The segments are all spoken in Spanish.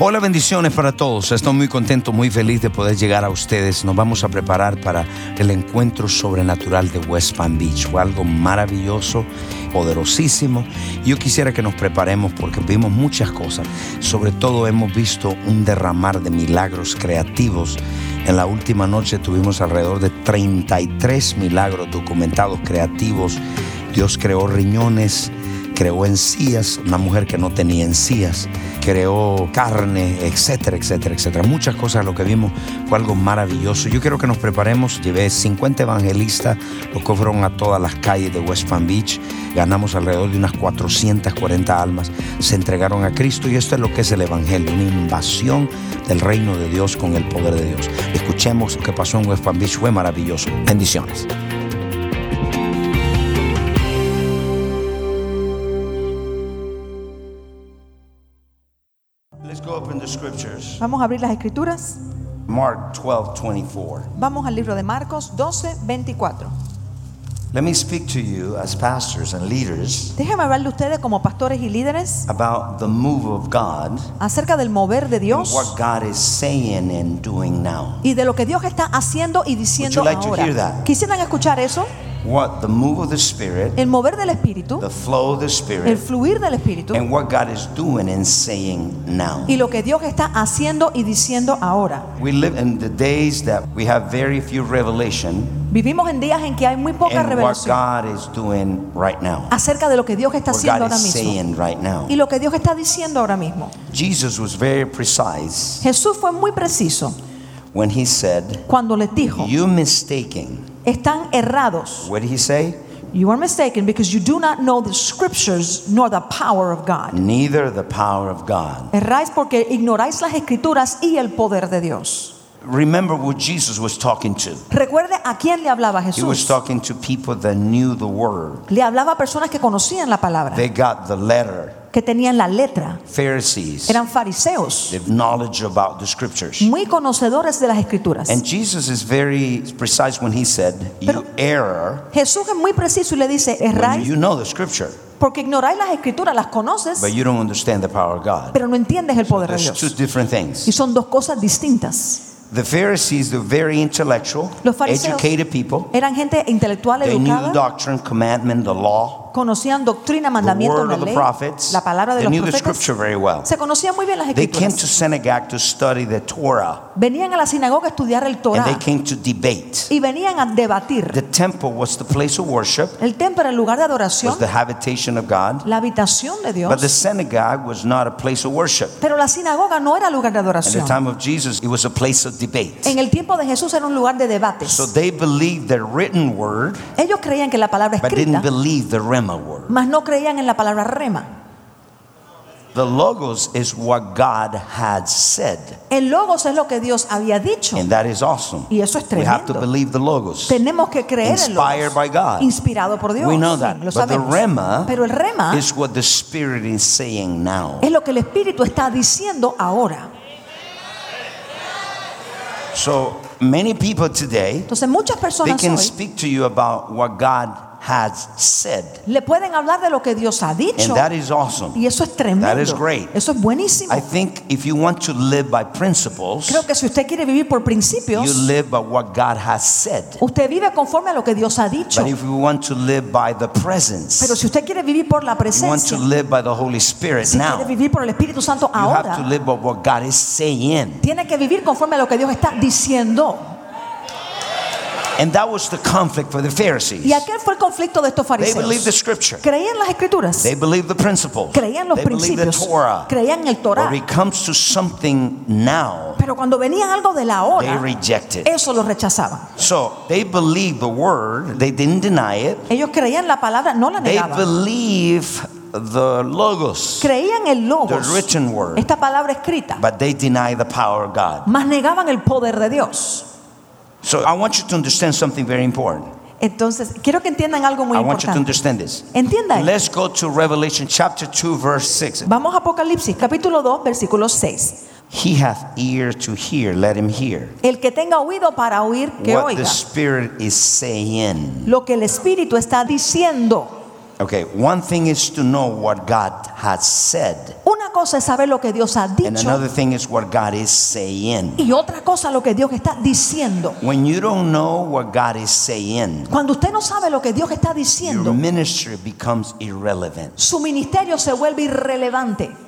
Hola, bendiciones para todos. Estoy muy contento, muy feliz de poder llegar a ustedes. Nos vamos a preparar para el encuentro sobrenatural de West Palm Beach. Algo maravilloso, poderosísimo. Yo quisiera que nos preparemos porque vimos muchas cosas. Sobre todo hemos visto un derramar de milagros creativos. En la última noche tuvimos alrededor de 33 milagros documentados creativos. Dios creó riñones creó encías, una mujer que no tenía encías, creó carne, etcétera, etcétera, etcétera. Muchas cosas, lo que vimos fue algo maravilloso. Yo quiero que nos preparemos, llevé 50 evangelistas, los que fueron a todas las calles de West Palm Beach, ganamos alrededor de unas 440 almas, se entregaron a Cristo y esto es lo que es el Evangelio, una invasión del reino de Dios con el poder de Dios. Escuchemos lo que pasó en West Palm Beach, fue maravilloso. Bendiciones. Vamos a abrir las escrituras. Mark 12, 24. Vamos al libro de Marcos 12, 24. Let me speak to you as pastors and leaders Déjeme hablarle ustedes como pastores y líderes about the move of God acerca del mover de and Dios what God is saying and doing now. y de lo que Dios está haciendo y diciendo Would you like to ahora. hear that? ¿Quisieran escuchar eso? What the move of the Spirit, El mover del Espíritu, the flow of the el Spirit, fluir del Espíritu and what God is doing and saying now. y lo que Dios está haciendo y diciendo ahora. We live in the days that we have very few revelation Vivimos en días en que hay muy poca and what revelación God is doing right now. acerca de lo que Dios está What haciendo ahora is mismo right now. y lo que Dios está diciendo ahora mismo. Jesus was very precise Jesús fue muy preciso when he said, cuando les dijo, You mistaken. Están errados. What did he say? You are mistaken because you do not know the scriptures nor the power of God. Neither the power of God. Erráis porque ignoráis las escrituras y el poder de Dios. Remember what Jesus was talking to. Recuerde a quién le hablaba Jesús. He was talking to people that knew the word. Le hablaba a personas que conocían la palabra, They got the letter. Que tenían la letra, Pharisees. eran fariseos, They have knowledge about the scriptures. muy conocedores de las escrituras. And Jesus is very precise when he said, Pero- You err Jesús es muy preciso y le dice, when erráis you know the scripture, porque ignoráis las escrituras, las conoces, but you don't understand the power of God. pero no entiendes el poder de There's two Dios. different Y things. son dos cosas distintas. The Pharisees, they're very intellectual, Los fariseos educated people. eran gente intelectual, They knew the educada, doctrine, commandment, the law, conocían doctrina, the mandamiento, la the ley, prophets. la palabra de They los the profetas. well. Se conocían muy bien las They came to escrituras. synagogue to study the Torah, Venían a la sinagoga a estudiar el Torah they came to debate. y venían a debatir. The temple was the place of worship, El templo era el lugar de adoración, was the habitation of God, la habitación de but the Dios. synagogue was not a place of worship. Pero la sinagoga no era lugar de At the adoración. time of Jesus, it was a place of debate. En el tiempo de Jesús era un lugar de So debates. they believed the written word, Ellos creían que la palabra but escrita, didn't believe the Rema word. mas no creían en la palabra rema. The logos is what God had said, El logos es lo que Dios había dicho. and that is awesome. Y eso es We have to tremendo. believe the logos. Tenemos que creer en Inspired by God. logos. Inspirado por Dios. We know Sí, that. lo But the. Rema Pero el rema is what the Spirit is saying now. es lo que el Espíritu está diciendo ahora. So many people today, Entonces muchas they personas can hoy speak to you about what God has said, le pueden hablar de lo que Dios ha and dicho. that is awesome. Y eso es tremendo. That is great. Eso es buenísimo. I think if you want to live by principles, Creo que si usted quiere vivir por you principios, live by what God has said. usted vive conforme a lo que Dios ha dicho. But if you want to live by the Pero presence, si usted quiere vivir por la you want to presencia, live by the Holy Spirit si quiere now, you vivir por el Espíritu Santo have to ahora, live by what God is saying. tiene que vivir conforme a lo que Dios está diciendo. And that was the conflict for the ¿Y Pharisees. aquel fue el conflicto de estos They believed the fariseos? scripture. Creían las escrituras, They believe the principles. creían los They believe the principios, Torah. creían el But Torah. when it comes to something now, Pero cuando venía algo de la they hora, reject it. eso lo rechazaban. So they believe the word. They didn't deny it. Ellos creían la palabra, no la They negaban. believe the logos, Creían el the logos, written word, esta palabra escrita, but they deny the power of God. mas negaban el poder de Dios. So I want you to understand something very important. Entonces, quiero que entiendan algo muy I want you to importante. understand this. Entienda. Let's go to Revelation chapter 2, verse 6. Vamos a Apocalipsis, capítulo 2, versículo 6. He hath ear to hear, let him hear. El que tenga oído para oír, que what the Spirit is saying. lo que el Espíritu está diciendo. Okay, one thing is to know what God has said, cosa es saber lo que Dios ha and dicho another thing is what God is saying. y otra cosa lo que Dios está diciendo. When you don't know what God is saying, Cuando usted no sabe lo que Dios está your diciendo, ministry becomes irrelevant. su ministerio se vuelve irrelevante.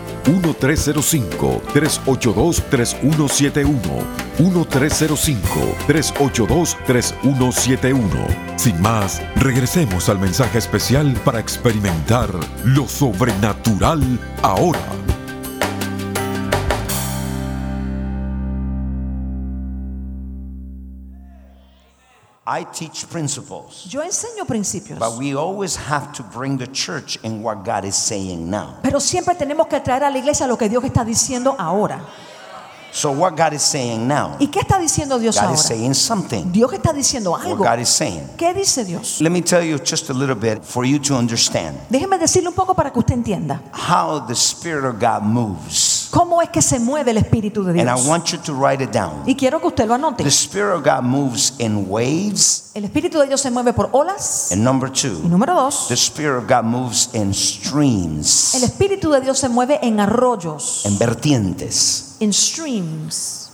1305-382-3171. 1305-382-3171. Sin más, regresemos al mensaje especial para experimentar lo sobrenatural ahora. I teach principles, Yo enseño principios, but we always have to bring the church in what God is saying now. pero siempre tenemos que traer a la iglesia lo que Dios está diciendo ahora. So, what God is saying now, ¿Y qué está diciendo Dios God ahora? is saying something. Dios está diciendo What algo. God is saying. ¿Qué dice Dios? Let me tell you just a little bit for you to understand Déjeme decirle un poco para que usted entienda how the Spirit of God moves. Cómo es que se mueve el Espíritu de And I Dios. want you to write it down. Y quiero que usted lo anote. The Spirit of God moves in waves. El Espíritu de Dios se mueve por olas. And number Y two, número dos, the Spirit of God moves in el streams Espíritu de Dios se mueve en arroyos, and vertientes. en streams.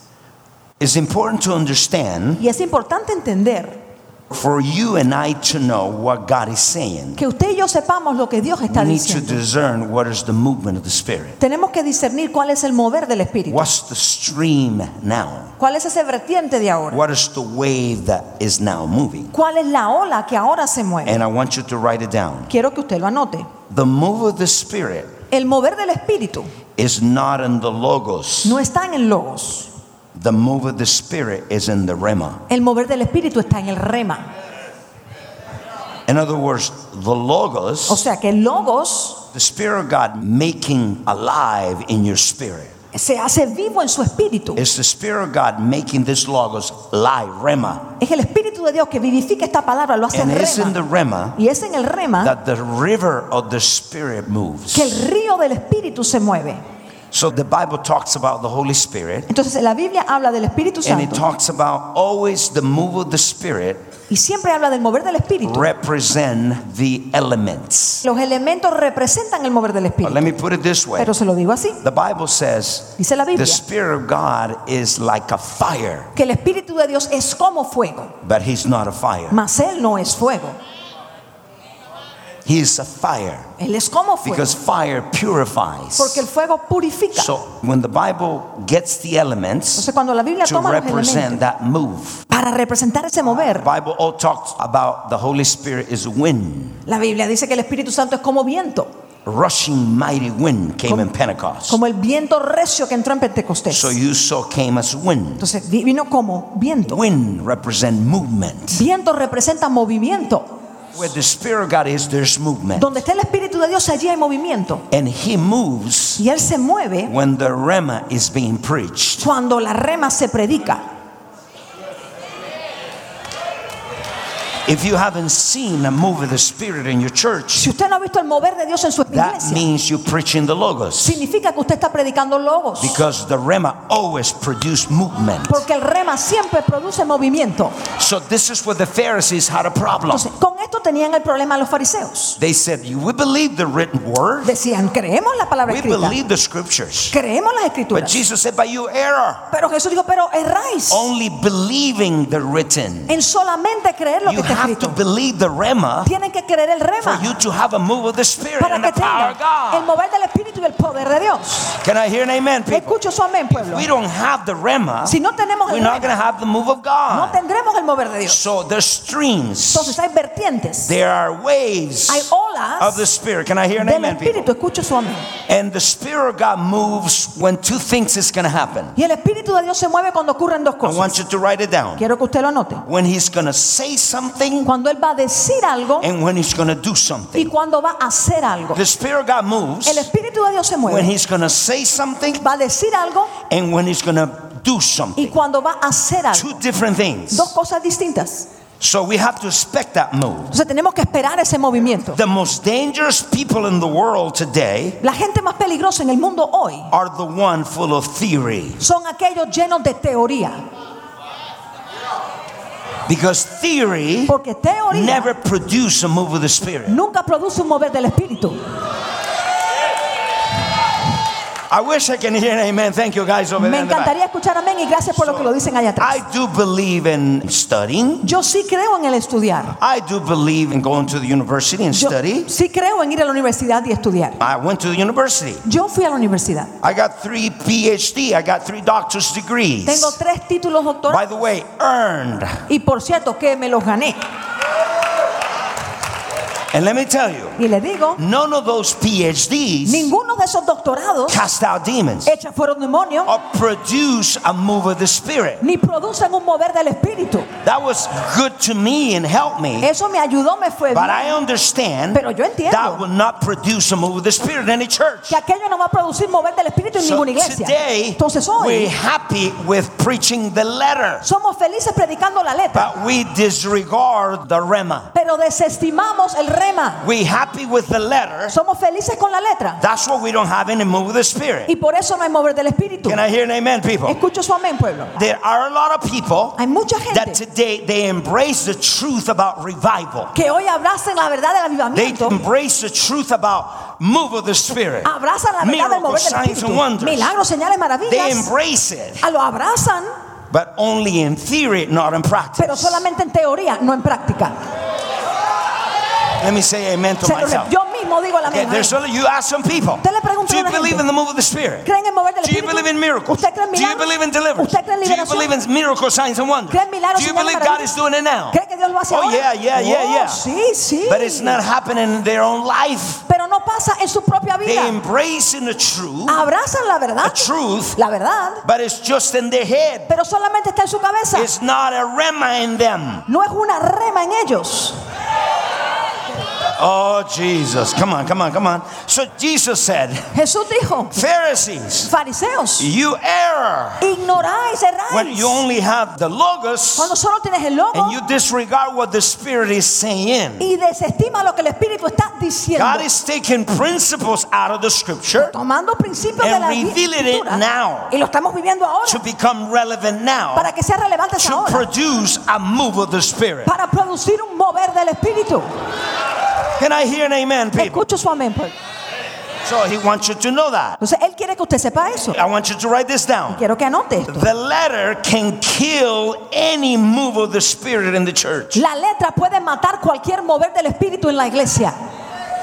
It's important to understand Y es importante entender for you and I to know what God is saying. que usted y yo sepamos lo que Dios está We need to diciendo. discern what is the movement of the Spirit. Tenemos que discernir cuál es el mover del Espíritu. What's the stream now? ¿Cuál es ese vertiente de ahora? What is the wave that is now moving? ¿Cuál es la ola que ahora se mueve? And I want you to write it down. Quiero que usted lo anote. The move of the Spirit El mover del Espíritu is not in the logos. no está en el logos. The move of the Spirit is in the rema. El mover del Espíritu está en el rema. In other words, the O logos, sea que el logos the Spirit of God making alive in your spirit. se hace vivo en su espíritu. It's the Spirit of God making this logos live, rema. Es el Espíritu de Dios que vivifica esta palabra, lo hace And it's in the rema. rema Y es en el rema that the river of the Spirit moves. que el río del Espíritu se mueve. So the Bible talks about the Holy Spirit. Entonces la Biblia habla del Espíritu Santo. And it talks about always the move of the Spirit y siempre habla del mover del Espíritu. represent the elements. Los elementos representan el mover del But let me put it this way. Pero se lo digo así. The Bible says Dice la Biblia, the Spirit of God is like a fire, que el Espíritu de Dios es como fuego, but He's not a fire. mas Él no es fuego. He is a fire Él es como fuego. because fire purifies. Porque el fuego purifica. So when the Bible gets the elements Entonces cuando la Biblia to toma los represent elementos that move, para representar ese mover, the Bible all talks about the Holy Spirit is wind. la Biblia dice que el Espíritu Santo es como viento, Rushing mighty wind came Como- in Pentecost. como el viento recio que entró en Pentecostés. So you saw came as wind. Entonces vi- vino como viento. Wind represent movement. Viento representa movimiento. Where the Spirit of God is, there's movement. Donde está el Espíritu de Dios, allí hay movimiento. And He moves Y Él se mueve when the rema is being preached. cuando la rema se predica. If you haven't seen a move of the Spirit in your church, Si usted no ha visto el mover de Dios en su that iglesia, means you're preaching the Logos. significa que usted está predicando logos. Because the rema always produce movement. Porque el rema siempre produce movimiento. So this is where the Pharisees had a problem. Entonces, esto tenían el problema los fariseos. They said, We believe the written word, Decían, creemos la palabra we escrita, believe the scriptures. creemos las But escrituras. Jesus said, But you error. Pero Jesús dijo, pero erráis Only believing the written. en solamente creer lo que You está have to believe the Rema Tienen que creer el for rema you to have a move of the Spirit para and que the power of tengan el God. mover del Espíritu y el poder de Dios. Can I hear an amen, people? Escucho su amén, pueblo. We don't have the Rema. Si no tenemos We're el not going to have the move of no God. tendremos el mover de Dios. So there's streams. Entonces hay vertientes, There are waves hay olas of the Spirit. Can I hear an del amen, people? Espíritu. Escucho su amén. And the Spirit of God moves when two things is going to happen. Y el Espíritu de Dios se mueve cuando ocurren dos I want cosas. you to write it down. Quiero que usted lo anote. When He's going to say something Cuando Él va a decir algo and when He's going to do y something. cuando va a hacer algo. The Spirit of God moves El Espíritu de Dios se when mueve. He's going to say something Va a decir algo and when He's to do y something. cuando va a hacer algo. Two different things. Dos cosas distintas. So we have to expect that move. Entonces tenemos que esperar ese movimiento. The most dangerous people in the world today La gente más peligrosa en el mundo hoy are the one full of theory. son aquellos llenos de teoría. Because theory Porque teoría never produce a move of the Spirit. nunca produce un mover del Espíritu. I wish I can hear an amen. Thank you guys over Me there in the back. encantaría escuchar amén y gracias por lo que lo dicen allá atrás. I do believe in studying. Yo sí creo en el estudiar. I do believe in going to the university and Yo study. sí creo en ir a la universidad y estudiar. I went to the university. Yo fui a la universidad. I got three PhD. I got three doctor's degrees. Tengo tres títulos By doctorales the way, earned. y por cierto que me los gané. And let me tell you, Y le digo, none of those PhDs ninguno de esos doctorados cast out demons echan fuera un demonio or produce a move of the Spirit. ni producen un mover del Espíritu. That was good to me and helped me. Eso me ayudó, me fue But bien. I understand Pero yo entiendo. that will not produce a move of the Spirit in any church. Que aquello no va a producir mover del Espíritu en So ninguna iglesia. today, Entonces we're happy with preaching the letter, somos felices predicando la letra, but we disregard the rema. pero desestimamos el rema. We happy with the letter. Somos felices con la letra That's why we don't have any move of the Spirit. y por eso no hay mover del Espíritu. Can I hear an amen, people? Escucho su amén, pueblo. There are a lot of people Hay mucha that gente today they embrace the truth about revival. que hoy abrazan la verdad del They avivamiento, embrace the truth about move of the Spirit. abrazan la verdad del mover del Espíritu. Milagros, señales, They maravillas. embrace it, Ah, Lo abrazan, but only in theory, not in practice. pero solamente en teoría, no en práctica. Let me say amen to myself. yo mismo digo la Okay, there's only, you ask some people. Usted le pregunta Do you believe in the move of the Spirit? ¿Creen en mover del Do you believe in miracles? ¿Usted cree en Do you believe in deliverance? ¿Usted cree en Do you believe in miracles, signs, and wonders? ¿Cree en milagros, Do you believe God is doing it now? ¿Cree que Dios lo hace Oh, ahora? yeah, yeah, yeah, Oh, yeah. Sí, sí. But it's not happening in their own life. Pero no pasa en su propia They embrace in the truth, Abrazan la the truth, la verdad, but it's just in their head. pero solamente está en su cabeza. It's not a rema in them. No es una rema en ellos. Oh, Jesus. Come on, come on, come on. So Jesus said, Jesús dijo, Pharisees, fariseos, you err ignoráis, when you only have the logos Cuando solo tienes el logo and you disregard what the Spirit is saying. y desestima lo que el Espíritu está diciendo. God is taking principles out of the scripture Tomando principios de and la revealing it escritura now y lo estamos viviendo ahora to become relevant now para que sea relevante to ahora, produce a move of the Spirit. para producir un mover del Espíritu. Can I hear an amen, people? Escucho su amén. pues. So he wants you to know that. Entonces, Él quiere que usted sepa eso. I want you to write this down. Quiero que anote esto. The letter can kill any move of the Spirit in the church. La letra puede matar cualquier mover del Espíritu en la iglesia.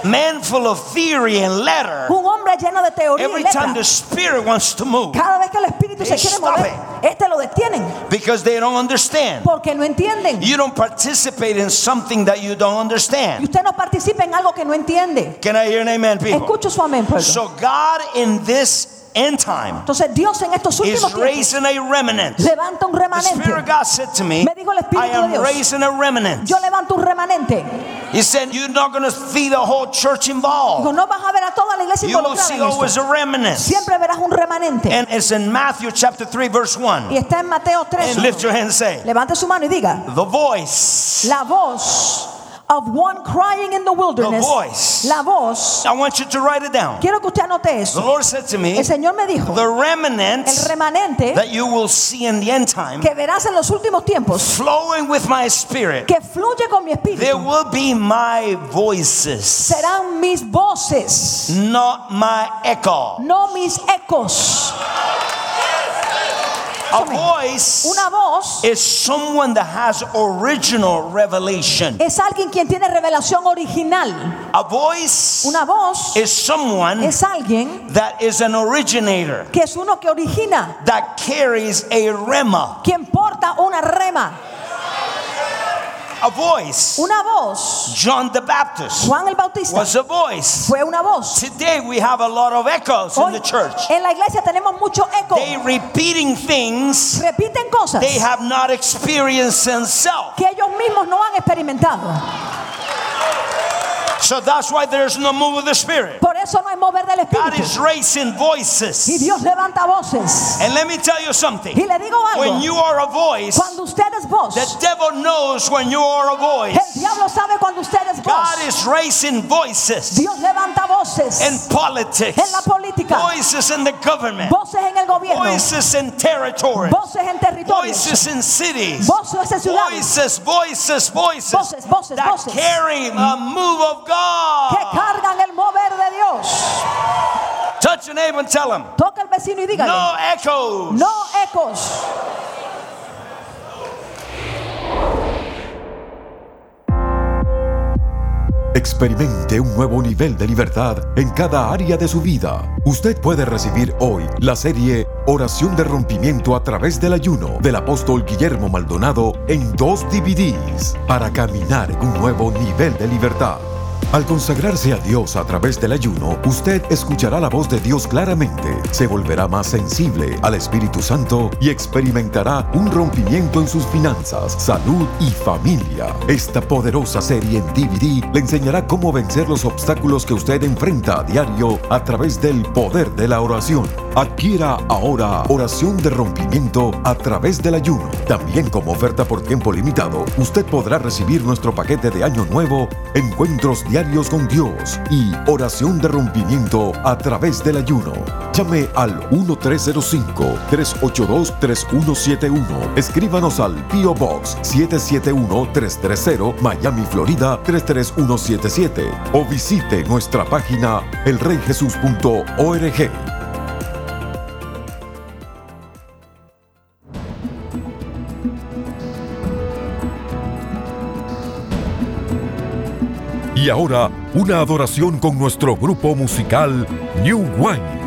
Man full of theory and letter, Un hombre lleno de teoría y every letra. time the Spirit wants to move Cada vez que el Espíritu se They quiere stop mover, este lo detienen because they don't understand. porque no entienden. You don't participate in something that you don't Y understand. usted no participa en algo que no entiende. Can I hear an amen, people? Escucho su amén, pueblo. So God in this end time Entonces Dios en estos is últimos tiempos raising a remnant. levanta un The Spirit of. God said to me, Me dijo el Espíritu I de am Dios. raising a remnant. Yo levanto un remanente. He said, You're not going to see the whole church involved. no vas a ver a toda la iglesia You will see always a remnant. Siempre verás un remanente. And it's in Matthew chapter 3, verse Y 1. está en Mateo 3. And lift your hand and say, Levante su mano y diga, The voice la voz of one crying in the wilderness. The voice. La voz. I want you to write it down. Quiero que usted anote The eso. Lord said to me, El Señor me dijo, the remnant el remanente that you will see in the end time que verás en los últimos tiempos, flowing with my spirit, que fluye con mi espíritu, there will be my voices, serán mis voces, not my echo. no mis ecos. A voice Una voz is someone that has original revelation. es alguien quien tiene revelación original. A voice Una voz is someone es alguien that is an originator, que es uno que origina, that carries a rema. quien porta una rema. A voice. Una voz. John the Baptist Juan el Bautista was a voice. fue una voz. Today we have a lot of echoes in the church. en la iglesia tenemos mucho eco. They repeating things Repiten cosas they have not experienced themselves. que ellos mismos no han experimentado. So that's why there's no move of the Spirit. Por eso no hay mover del God is raising voices. Y. Dios levanta voces. And let me tell you something. Y le digo algo. When you are a voice, Cuando usted es voz, the devil knows when you are a voice. el diablo sabe cuando usted es voz. God is raising voices Dios levanta voces in politics, en la política, voices in the government, voces en el gobierno, voices in territory, voces en territorios, voices in cities, voces en ciudades, voices, voices, voices Voces, voces, that voces. carry a move of que God. cargan el mover de Dios. Touch your neighbor and tell him, Toca al vecino y dígale, no echoes. no ecos. Experimente un nuevo nivel de libertad en cada área de su vida. Usted puede recibir hoy la serie Oración de Rompimiento a través del ayuno del apóstol Guillermo Maldonado en dos DVDs para caminar en un nuevo nivel de libertad. Al consagrarse a Dios a través del ayuno, usted escuchará la voz de Dios claramente, se volverá más sensible al Espíritu Santo y experimentará un rompimiento en sus finanzas, salud y familia. Esta poderosa serie en DVD le enseñará cómo vencer los obstáculos que usted enfrenta a diario a través del poder de la oración. Adquiera ahora oración de rompimiento a través del ayuno. También como oferta por tiempo limitado, usted podrá recibir nuestro paquete de año nuevo, encuentros diarios con Dios y oración de rompimiento a través del ayuno. Llame al 1305-382-3171. Escríbanos al P.O. Box 771-330 Miami, Florida 33177 o visite nuestra página elreyjesus.org. Y ahora, una adoración con nuestro grupo musical New Wine.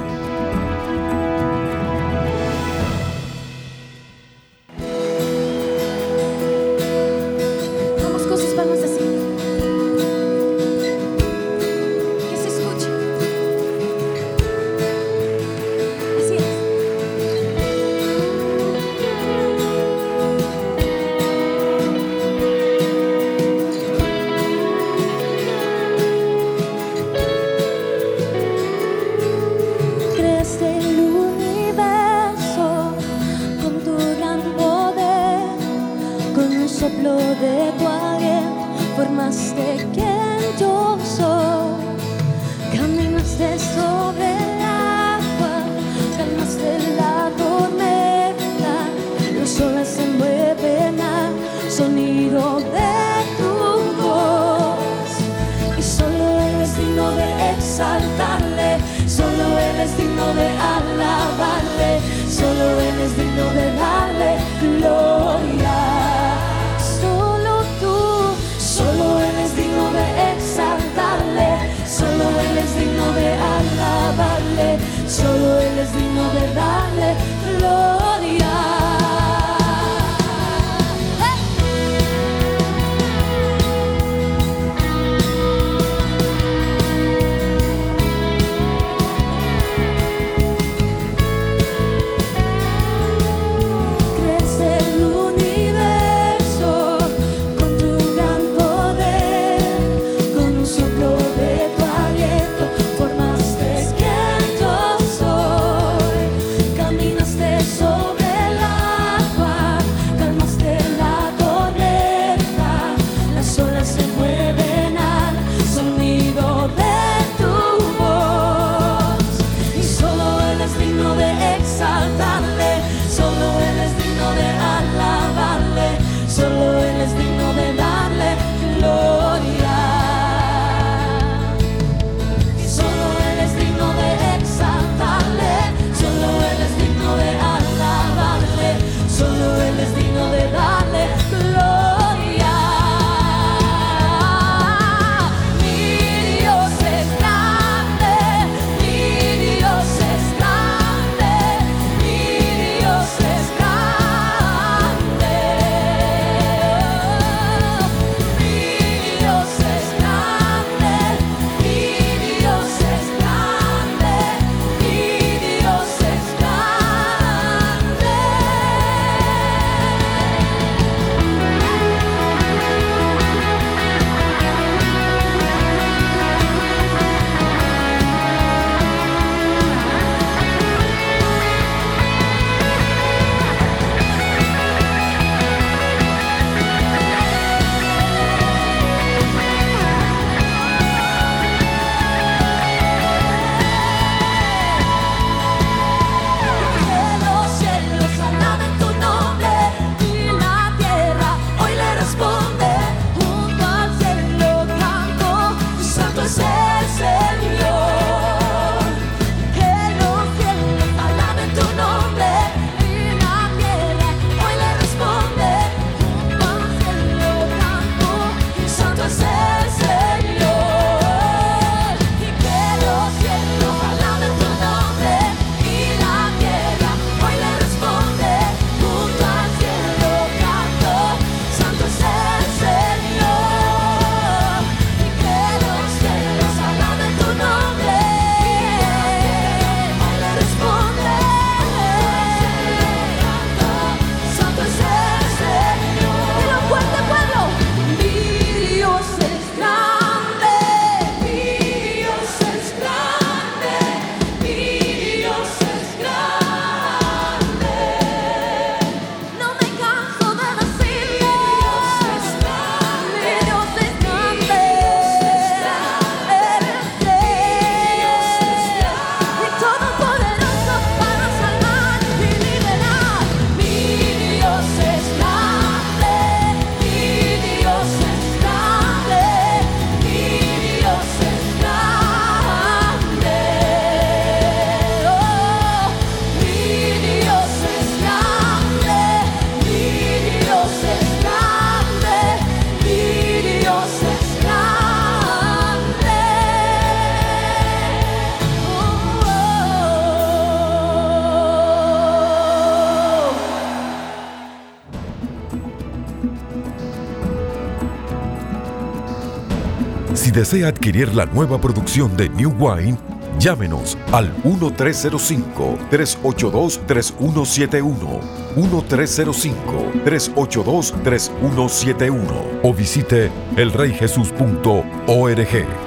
responder. Si desea adquirir la nueva producción de New Wine, llámenos al 1305-382-3171, 1305-382-3171 o visite elreyjesus.org.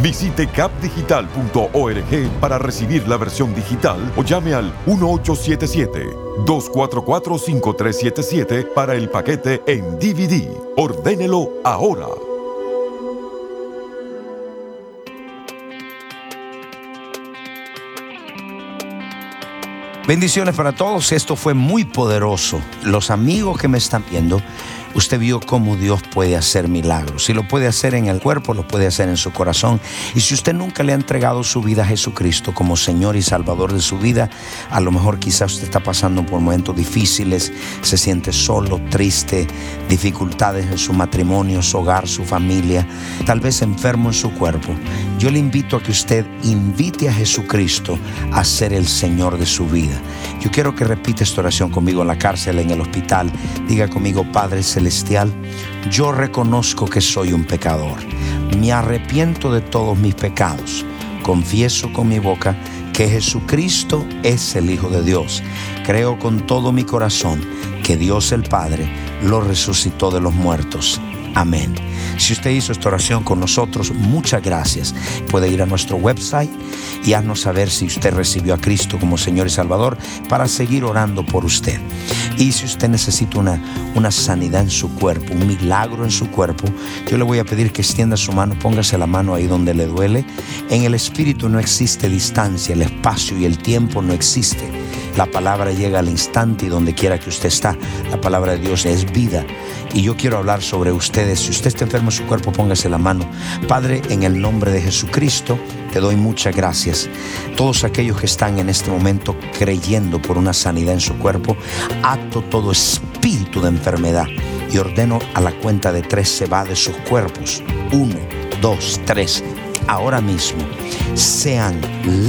Visite capdigital.org para recibir la versión digital o llame al 1877-244-5377 para el paquete en DVD. Ordénelo ahora. Bendiciones para todos. Esto fue muy poderoso. Los amigos que me están viendo, usted vio cómo Dios puede hacer milagros. Si lo puede hacer en el cuerpo, lo puede hacer en su corazón. Y si usted nunca le ha entregado su vida a Jesucristo como Señor y Salvador de su vida, a lo mejor quizás usted está pasando por momentos difíciles, se siente solo, triste, dificultades en su matrimonio, su hogar, su familia, tal vez enfermo en su cuerpo. Yo le invito a que usted invite a Jesucristo a ser el Señor de su vida. Yo quiero que repita esta oración conmigo en la cárcel, en el hospital. Diga conmigo, Padre Celestial, yo reconozco que soy un pecador. Me arrepiento de todos mis pecados. Confieso con mi boca que Jesucristo es el Hijo de Dios. Creo con todo mi corazón que Dios el Padre lo resucitó de los muertos. Amén. Si usted hizo esta oración con nosotros, muchas gracias. Puede ir a nuestro website y haznos saber si usted recibió a Cristo como Señor y Salvador para seguir orando por usted. Y si usted necesita una, una sanidad en su cuerpo, un milagro en su cuerpo, yo le voy a pedir que extienda su mano, póngase la mano ahí donde le duele. En el espíritu no existe distancia, el espacio y el tiempo no existe. La palabra llega al instante y donde quiera que usted está. La palabra de Dios es vida. Y yo quiero hablar sobre ustedes. Si usted está enfermo en su cuerpo, póngase la mano. Padre, en el nombre de Jesucristo, te doy muchas gracias. Todos aquellos que están en este momento creyendo por una sanidad en su cuerpo, ato todo espíritu de enfermedad y ordeno a la cuenta de tres se va de sus cuerpos. Uno, dos, tres ahora mismo sean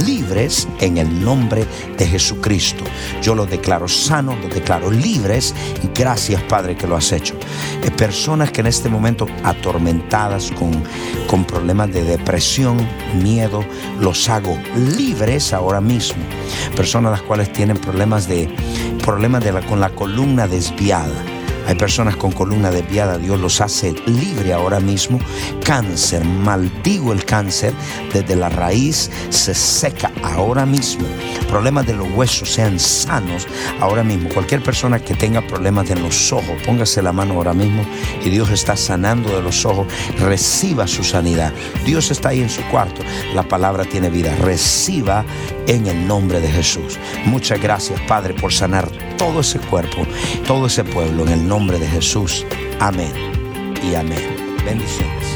libres en el nombre de Jesucristo. Yo los declaro sanos, los declaro libres. Gracias Padre que lo has hecho. Eh, personas que en este momento atormentadas con, con problemas de depresión, miedo, los hago libres ahora mismo. Personas las cuales tienen problemas de problemas de con la columna desviada hay personas con columna desviada, Dios los hace libre ahora mismo. Cáncer, maldigo el cáncer desde la raíz, se seca ahora mismo. Problemas de los huesos sean sanos ahora mismo. Cualquier persona que tenga problemas de los ojos, póngase la mano ahora mismo y Dios está sanando de los ojos. Reciba su sanidad. Dios está ahí en su cuarto. La palabra tiene vida. Reciba en el nombre de Jesús. Muchas gracias, Padre, por sanar todo ese cuerpo, todo ese pueblo en el nombre de Jesús. Amén y amén. Bendiciones.